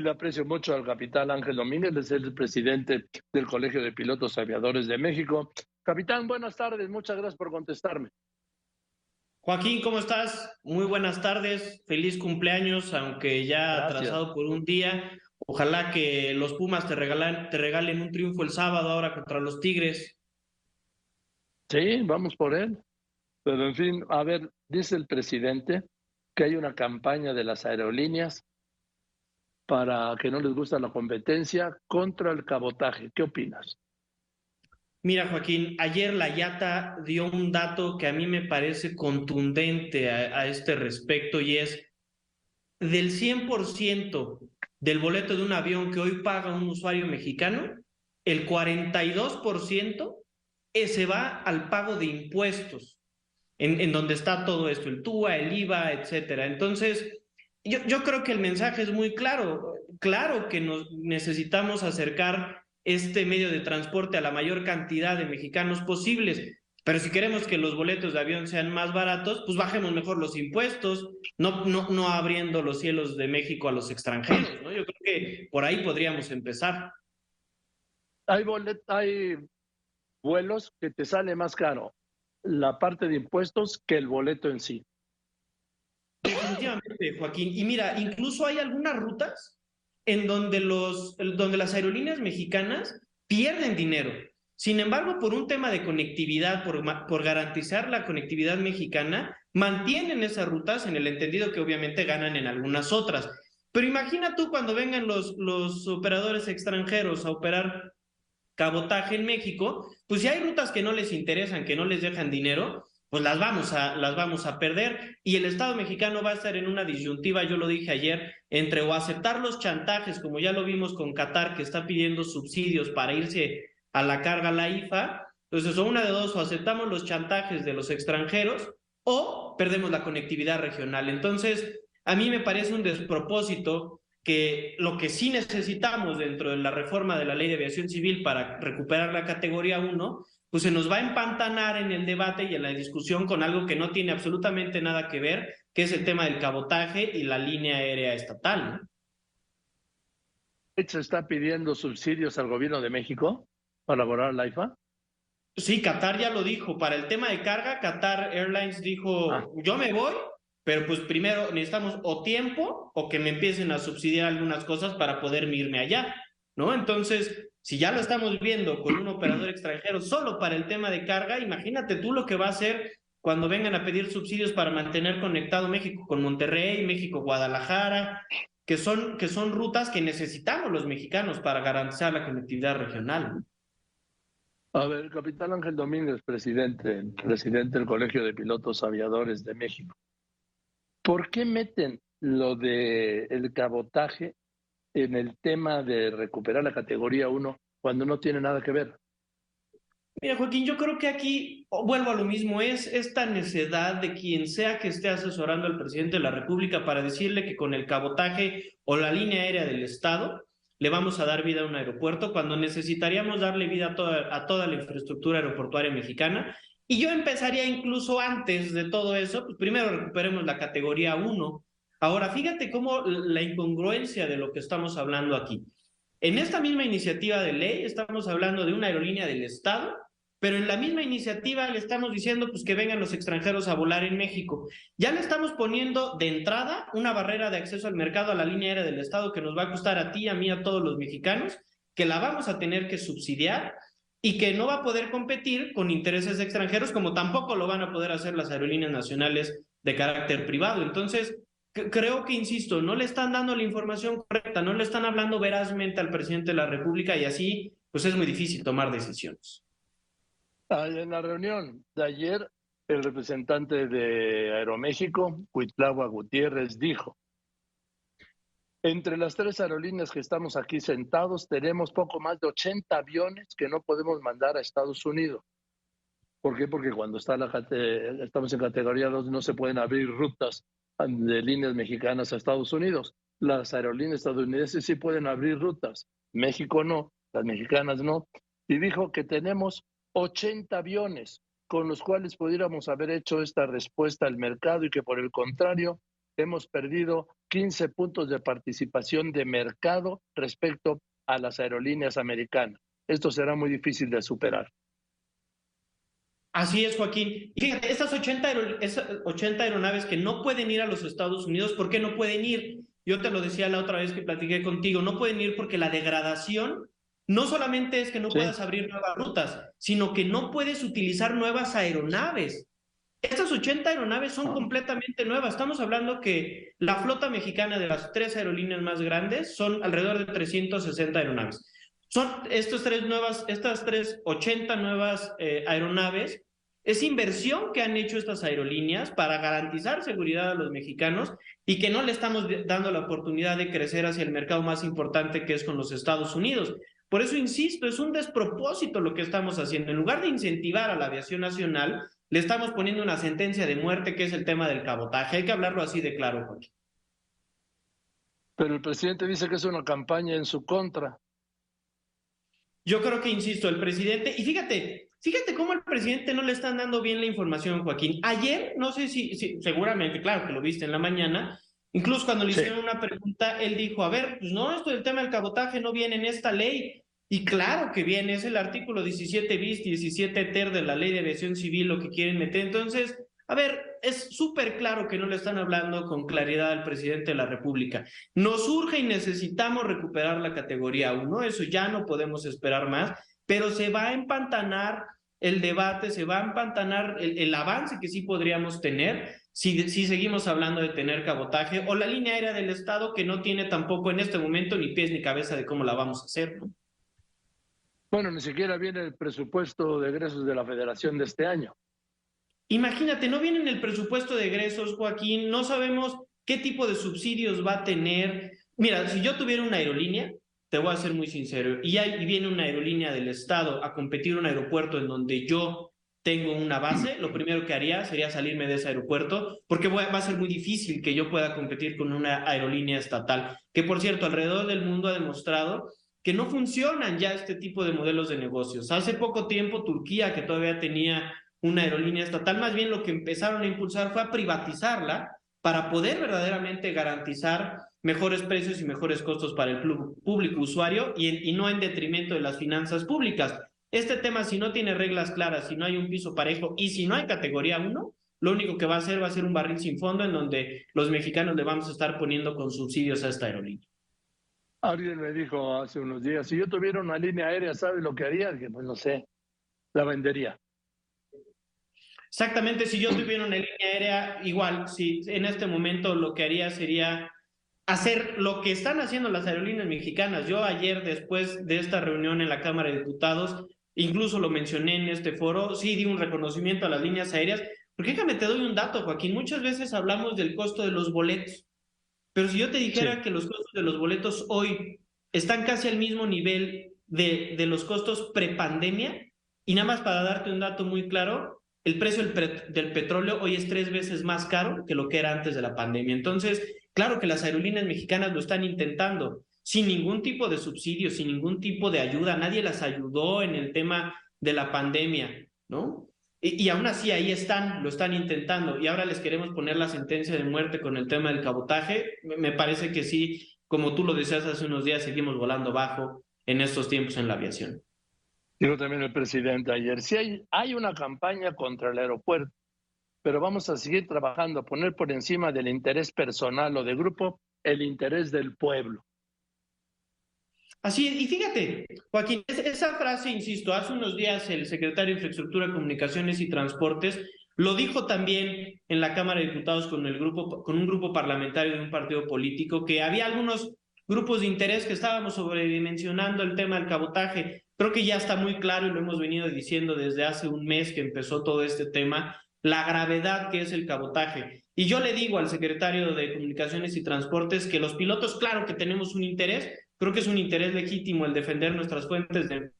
le aprecio mucho al capitán Ángel Domínguez, es el presidente del Colegio de Pilotos Aviadores de México. Capitán, buenas tardes, muchas gracias por contestarme. Joaquín, ¿cómo estás? Muy buenas tardes, feliz cumpleaños, aunque ya atrasado por un día. Ojalá que los Pumas te, regalan, te regalen un triunfo el sábado ahora contra los Tigres. Sí, vamos por él. Pero en fin, a ver, dice el presidente que hay una campaña de las aerolíneas para que no les gusta la competencia contra el cabotaje. ¿Qué opinas? Mira, Joaquín, ayer la IATA dio un dato que a mí me parece contundente a, este respecto y es del 100% del boleto de un avión que hoy paga un usuario mexicano, el 42% se va al pago de impuestos, en, en donde está todo esto, el TUA, el IVA, etcétera. Entonces, yo, creo que el mensaje es muy claro. Claro que nos necesitamos acercar este medio de transporte a la mayor cantidad de mexicanos posibles. Pero si queremos que los boletos de avión sean más baratos, pues bajemos mejor los impuestos, no, no, no abriendo los cielos de México a los extranjeros, ¿no? Yo creo que por ahí podríamos empezar. Hay, bolet hay vuelos que te sale más caro la parte de impuestos que el boleto en sí. Definitivamente, Joaquín. Y mira, incluso hay algunas rutas en donde, los, donde las aerolíneas mexicanas pierden dinero. Sin embargo, por un tema de conectividad, por, por garantizar la conectividad mexicana, mantienen esas rutas en el entendido que obviamente ganan en algunas otras. Pero imagina tú cuando vengan los, los operadores extranjeros a operar cabotaje en México, pues si hay rutas que no les interesan, que no les dejan dinero, pues las vamos a, las vamos a perder. Y el Estado mexicano va a estar en una disyuntiva, yo lo dije ayer, entre o aceptar los chantajes, como ya lo vimos con Qatar, que está pidiendo subsidios para irse a la carga la IFA. Entonces, o una de dos, o aceptamos los chantajes de los extranjeros o perdemos la conectividad regional. Entonces, a mí me parece un despropósito que lo que sí necesitamos dentro de la reforma de la ley de aviación civil para recuperar la categoría 1, pues se nos va a empantanar en el debate y en la discusión con algo que no tiene absolutamente nada que ver, que es el tema del cabotaje y la línea aérea estatal. ¿Se está pidiendo subsidios al gobierno de México para elaborar la IFA? Sí, Qatar ya lo dijo. Para el tema de carga, Qatar Airlines dijo, ah. yo me voy pero pues primero necesitamos o tiempo o que me empiecen a subsidiar algunas cosas para poder irme allá, ¿no? Entonces, si ya lo estamos viendo con un operador extranjero solo para el tema de carga, imagínate tú lo que va a hacer cuando vengan a pedir subsidios para mantener conectado México con Monterrey, México, Guadalajara, que son, que son rutas que necesitamos los mexicanos para garantizar la conectividad regional. A ver, capitán Ángel Domínguez, presidente, presidente del Colegio de Pilotos Aviadores de México. ¿Por qué meten lo del el cabotaje en el tema de recuperar la categoría 1 cuando no tiene nada que ver? Mira, Joaquín, yo creo que aquí vuelvo a lo mismo, es esta necesidad de quien sea que esté asesorando al presidente de la República para decirle que con el cabotaje o la línea aérea del Estado le vamos a dar vida a un aeropuerto cuando necesitaríamos darle vida a toda, a toda la infraestructura aeroportuaria mexicana y yo empezaría incluso antes de todo eso, pues primero recuperemos la categoría 1. Ahora, fíjate cómo la incongruencia de lo que estamos hablando aquí. En esta misma iniciativa de ley estamos hablando de una aerolínea del Estado, pero en la misma iniciativa le estamos diciendo pues que vengan los extranjeros a volar en México. Ya le estamos poniendo de entrada una barrera de acceso al mercado a la línea aérea del Estado que nos va a costar a ti, a mí, a todos los mexicanos, que la vamos a tener que subsidiar y que no va a poder competir con intereses extranjeros como tampoco lo van a poder hacer las aerolíneas nacionales de carácter privado. Entonces, creo que, insisto, no le están dando la información correcta, no le están hablando verazmente al presidente de la República y así, pues es muy difícil tomar decisiones. En la reunión de ayer, el representante de Aeroméxico, Cuitlagua Gutiérrez, dijo entre las tres aerolíneas que estamos aquí sentados, tenemos poco más de 80 aviones que no podemos mandar a Estados Unidos. ¿Por qué? Porque cuando está la, estamos en categoría 2 no se pueden abrir rutas de líneas mexicanas a Estados Unidos. Las aerolíneas estadounidenses sí pueden abrir rutas, México no, las mexicanas no. Y dijo que tenemos 80 aviones con los cuales pudiéramos haber hecho esta respuesta al mercado y que por el contrario hemos perdido 15 puntos de participación de mercado respecto a las aerolíneas americanas. Esto será muy difícil de superar. Así es, Joaquín. Y fíjate, estas 80, 80 aeronaves que no pueden ir a los Estados Unidos, ¿por qué no pueden ir? Yo te lo decía la otra vez que platiqué contigo, no pueden ir porque la degradación no solamente es que no puedas abrir nuevas rutas, sino que no puedes utilizar nuevas aeronaves. Estas 80 aeronaves son ah. completamente nuevas. Estamos hablando que la flota mexicana de las tres aerolíneas más grandes son alrededor de 360 aeronaves. Son estas tres nuevas, estas tres 80 nuevas eh, aeronaves. Es inversión que han hecho estas aerolíneas para garantizar seguridad a los mexicanos y que no le estamos dando la oportunidad de crecer hacia el mercado más importante que es con los Estados Unidos. Por eso insisto, es un despropósito lo que estamos haciendo. En lugar de incentivar a la aviación nacional, le estamos poniendo una sentencia de muerte que es el tema del cabotaje. Hay que hablarlo así de claro, Joaquín. Pero el presidente dice que es una campaña en su contra. Yo creo que, insisto, el presidente, y fíjate, fíjate cómo al presidente no le están dando bien la información, Joaquín. Ayer, no sé si, seguramente, claro que lo viste en la mañana, Incluso cuando le hicieron una pregunta, él dijo, a ver, pues no, esto del tema del cabotaje no viene en esta ley. Y claro que viene, es el artículo 17 bis, 17 ter de la ley de aviación civil lo que quieren meter. Entonces, a ver, es súper claro que no le están hablando con claridad al presidente de la República. Nos urge y necesitamos recuperar la categoría 1, eso ya no podemos esperar más, pero se va a empantanar el debate, se va a empantanar el, el avance que sí podríamos tener si, seguimos hablando de tener cabotaje, o la línea aérea del Estado que no tiene tampoco en este momento ni pies ni cabeza de cómo la vamos a hacer. ¿no? Bueno, ni siquiera viene el presupuesto de egresos de la federación de este año. Imagínate, no viene en el presupuesto de egresos, Joaquín, no sabemos qué tipo de subsidios va a tener. Mira, si yo tuviera una aerolínea, te voy a ser muy sincero, y, y viene una aerolínea del Estado a competir en un aeropuerto en donde yo tengo una base, lo primero que haría sería salirme de ese aeropuerto, porque va a ser muy difícil que yo pueda competir con una aerolínea estatal, que por cierto, alrededor del mundo ha demostrado que no funcionan ya este tipo de modelos de negocios. Hace poco tiempo Turquía, que todavía tenía una aerolínea estatal, más bien lo que empezaron a impulsar fue a privatizarla para poder verdaderamente garantizar mejores precios y mejores costos para el público usuario y, y no en detrimento de las finanzas públicas. Este tema, si no tiene reglas claras, si no hay un piso parejo y si no hay categoría 1, lo único que va a hacer va a ser un barril sin fondo en donde los mexicanos le vamos a estar poniendo con subsidios a esta aerolínea. Alguien me dijo hace unos días, si yo tuviera una línea aérea, ¿sabes lo que haría? Que pues no sé, la vendería. Exactamente, si yo tuviera una línea aérea, igual, si en este momento lo que haría sería hacer lo que están haciendo las aerolíneas mexicanas. Yo ayer, después de esta reunión en la Cámara de Diputados, incluso lo mencioné en este foro, sí di un reconocimiento a las líneas aéreas, porque déjame te doy un dato, Joaquín, muchas veces hablamos del costo de los boletos, pero si yo te dijera que los costos de los boletos hoy están casi al mismo nivel de, de los costos prepandemia, y nada más para darte un dato muy claro, el precio del, petróleo hoy es tres veces más caro que lo que era antes de la pandemia. Entonces, claro que las aerolíneas mexicanas lo están intentando, sin ningún tipo de subsidio, sin ningún tipo de ayuda. Nadie las ayudó en el tema de la pandemia, ¿no? Y, aún así ahí están, lo están intentando. Y ahora les queremos poner la sentencia de muerte con el tema del cabotaje. Me parece que sí, como tú lo decías hace unos días, seguimos volando bajo en estos tiempos en la aviación. Digo también el presidente ayer, si hay, hay una campaña contra el aeropuerto, pero vamos a seguir trabajando, poner por encima del interés personal o de grupo el interés del pueblo. Así, y fíjate, Joaquín, esa frase, insisto, hace unos días el secretario de Infraestructura, Comunicaciones y Transportes lo dijo también en la Cámara de Diputados con, el grupo, con un grupo parlamentario de un partido político, que había algunos grupos de interés que estábamos sobredimensionando el tema del cabotaje. Creo que ya está muy claro y lo hemos venido diciendo desde hace un mes que empezó todo este tema, la gravedad que es el cabotaje. Y yo le digo al secretario de Comunicaciones y Transportes que los pilotos, claro que tenemos un interés, Creo que es un interés legítimo el defender nuestras fuentes de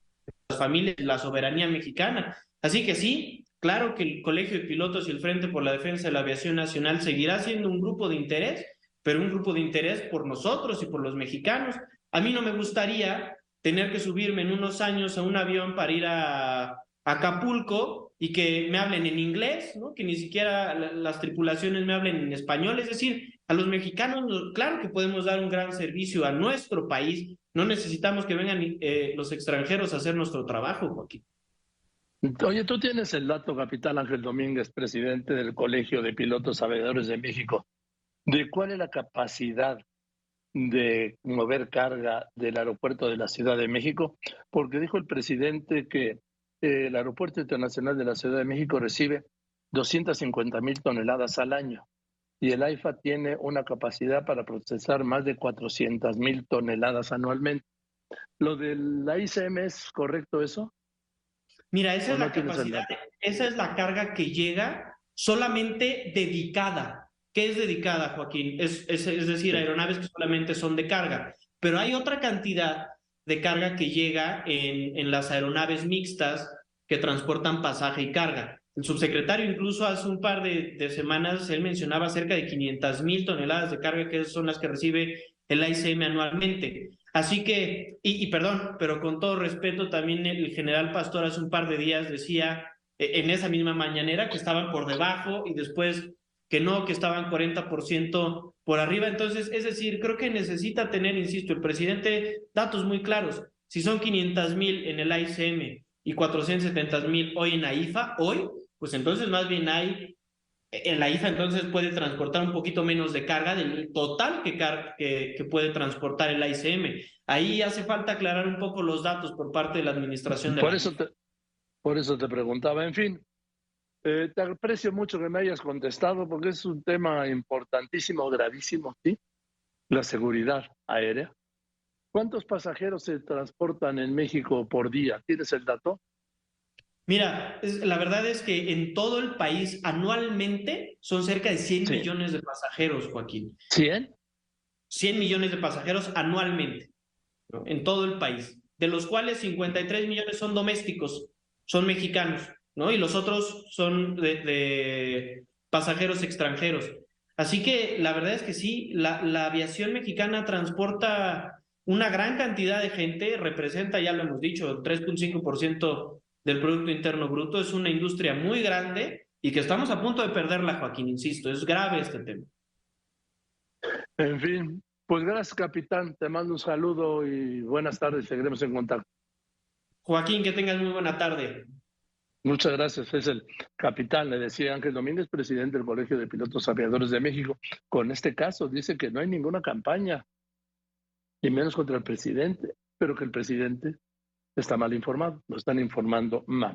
las familias, la soberanía mexicana. Así que sí, claro que el Colegio de Pilotos y el Frente por la Defensa de la Aviación Nacional seguirá siendo un grupo de interés, pero un grupo de interés por nosotros y por los mexicanos. A mí no me gustaría tener que subirme en unos años a un avión para ir a, Acapulco y que me hablen en inglés, ¿no? que ni siquiera las tripulaciones me hablen en español. Es decir, A los mexicanos, claro que podemos dar un gran servicio a nuestro país. No necesitamos que vengan eh, los extranjeros a hacer nuestro trabajo, Joaquín. Oye, tú tienes el dato, capitán Ángel Domínguez, presidente del Colegio de Pilotos Aviadores de México, de cuál es la capacidad de mover carga del aeropuerto de la Ciudad de México, porque dijo el presidente que eh, el Aeropuerto Internacional de la Ciudad de México recibe 250 mil toneladas al año y el AIFA tiene una capacidad para procesar más de 400 mil toneladas anualmente. ¿Lo de la ICM es correcto eso? Mira, esa es la capacidad, esa es la carga que llega solamente dedicada. ¿Qué es dedicada, Joaquín? Es, es, es decir, aeronaves que solamente son de carga. Pero hay otra cantidad de carga que llega en, en las aeronaves mixtas que transportan pasaje y carga. El subsecretario incluso hace un par de, de semanas, él mencionaba cerca de 500 mil toneladas de carga que son las que recibe el ICM anualmente. Así que, y, perdón, pero con todo respeto, también el general Pastor hace un par de días decía e, en esa misma mañanera que estaban por debajo y después que no, que estaban 40% por arriba. Entonces, es decir, creo que necesita tener, insisto, el presidente datos muy claros. Si son 500 mil en el ICM y 470 mil hoy en AIFA, hoy, pues entonces más bien hay en la IFA entonces puede transportar un poquito menos de carga del total que, que, puede transportar el ICM. Ahí hace falta aclarar un poco los datos por parte de la administración de por la eso te, Por eso te preguntaba. En fin, eh, te aprecio mucho que me hayas contestado porque es un tema importantísimo, gravísimo, ¿sí? La seguridad aérea. ¿Cuántos pasajeros se transportan en México por día? ¿Tienes el dato? Mira, la verdad es que en todo el país anualmente son cerca de 100 millones de pasajeros, Joaquín. ¿100? 100 millones de pasajeros anualmente, en todo el país, de los cuales 53 millones son domésticos, son mexicanos, ¿no? Y los otros son de, pasajeros extranjeros. Así que la verdad es que sí, la, la aviación mexicana transporta una gran cantidad de gente, representa, ya lo hemos dicho, 3.5% del Producto Interno Bruto. Es una industria muy grande y que estamos a punto de perderla, Joaquín, insisto. Es grave este tema. En fin, pues gracias, capitán. Te mando un saludo y buenas tardes. Seguiremos en contacto. Joaquín, que tengas muy buena tarde. Muchas gracias. Es el capitán, le decía Ángel Domínguez, presidente del Colegio de Pilotos Aviadores de México. Con este caso dice que no hay ninguna campaña, y menos contra el presidente, pero que el presidente está mal informado, lo están informando mal.